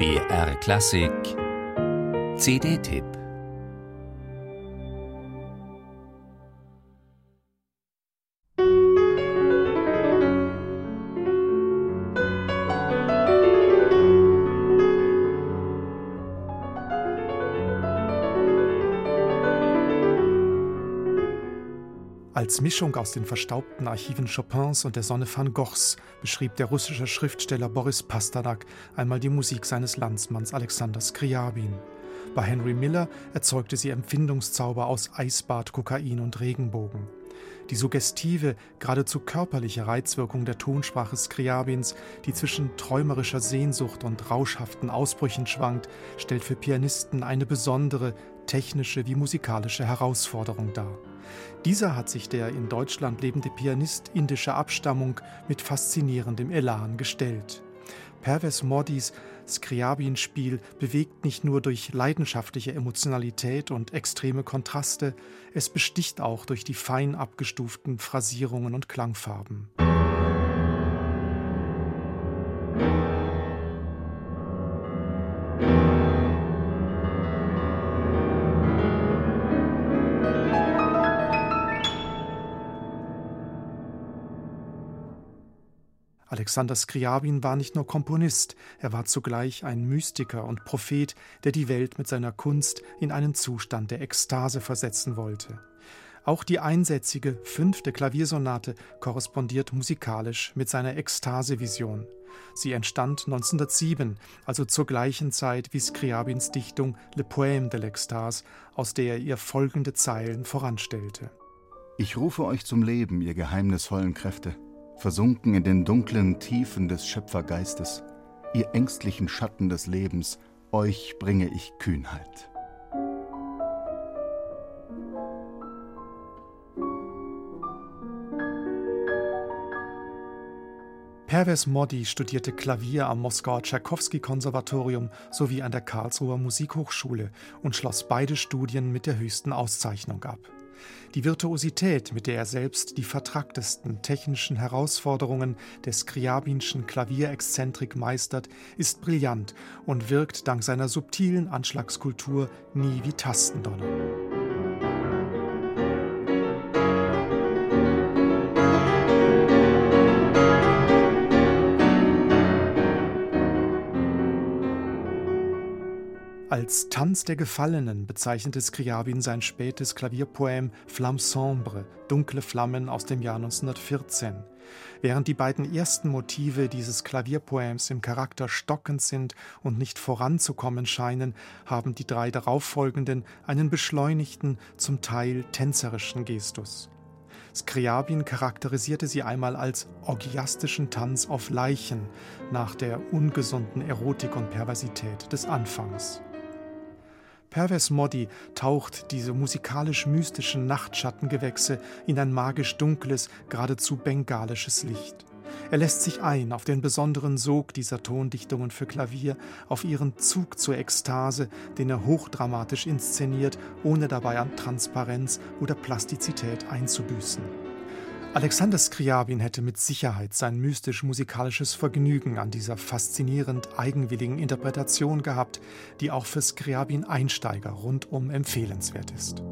BR Klassik. CD-Tipp Als Mischung aus den verstaubten Archiven Chopins und der Sonne van Goghs beschrieb der russische Schriftsteller Boris Pasternak einmal die Musik seines Landsmanns Alexander Skriabin. Bei Henry Miller erzeugte sie Empfindungszauber aus Eisbad, Kokain und Regenbogen. Die suggestive, geradezu körperliche Reizwirkung der Tonsprache Skriabins, die zwischen träumerischer Sehnsucht und rauschhaften Ausbrüchen schwankt, stellt für Pianisten eine besondere, technische wie musikalische Herausforderung dar. Dieser hat sich der in Deutschland lebende Pianist indischer Abstammung mit faszinierendem Elan gestellt. Perves Modis Skriabin-Spiel bewegt nicht nur durch leidenschaftliche Emotionalität und extreme Kontraste, es besticht auch durch die fein abgestuften Phrasierungen und Klangfarben. Alexander Skriabin war nicht nur Komponist, er war zugleich ein Mystiker und Prophet, der die Welt mit seiner Kunst in einen Zustand der Ekstase versetzen wollte. Auch die einsätzige fünfte Klaviersonate korrespondiert musikalisch mit seiner Ekstasevision. Sie entstand 1907, also zur gleichen Zeit wie Skriabins Dichtung Le Poème de l'Extase, aus der er ihr folgende Zeilen voranstellte. Ich rufe euch zum Leben, ihr geheimnisvollen Kräfte versunken in den dunklen Tiefen des Schöpfergeistes, ihr ängstlichen Schatten des Lebens, euch bringe ich Kühnheit. Perves Modi studierte Klavier am Moskauer Tschaikowski-Konservatorium sowie an der Karlsruher Musikhochschule und schloss beide Studien mit der höchsten Auszeichnung ab. Die Virtuosität, mit der er selbst die vertracktesten technischen Herausforderungen des Skriabinschen Klavierexzentrik meistert, ist brillant und wirkt dank seiner subtilen Anschlagskultur nie wie Tastendonner. Als Tanz der Gefallenen bezeichnete Scriabin sein spätes Klavierpoem Flamme sombre, dunkle Flammen aus dem Jahr 1914. Während die beiden ersten Motive dieses Klavierpoems im Charakter stockend sind und nicht voranzukommen scheinen, haben die drei darauffolgenden einen beschleunigten, zum Teil tänzerischen Gestus. Skriabin charakterisierte sie einmal als orgiastischen Tanz auf Leichen nach der ungesunden Erotik und Perversität des Anfangs. Perves Modi taucht diese musikalisch-mystischen Nachtschattengewächse in ein magisch dunkles, geradezu bengalisches Licht. Er lässt sich ein auf den besonderen Sog dieser Tondichtungen für Klavier, auf ihren Zug zur Ekstase, den er hochdramatisch inszeniert, ohne dabei an Transparenz oder Plastizität einzubüßen. Alexander Skriabin hätte mit Sicherheit sein mystisch-musikalisches Vergnügen an dieser faszinierend eigenwilligen Interpretation gehabt, die auch für Skriabin-Einsteiger rundum empfehlenswert ist.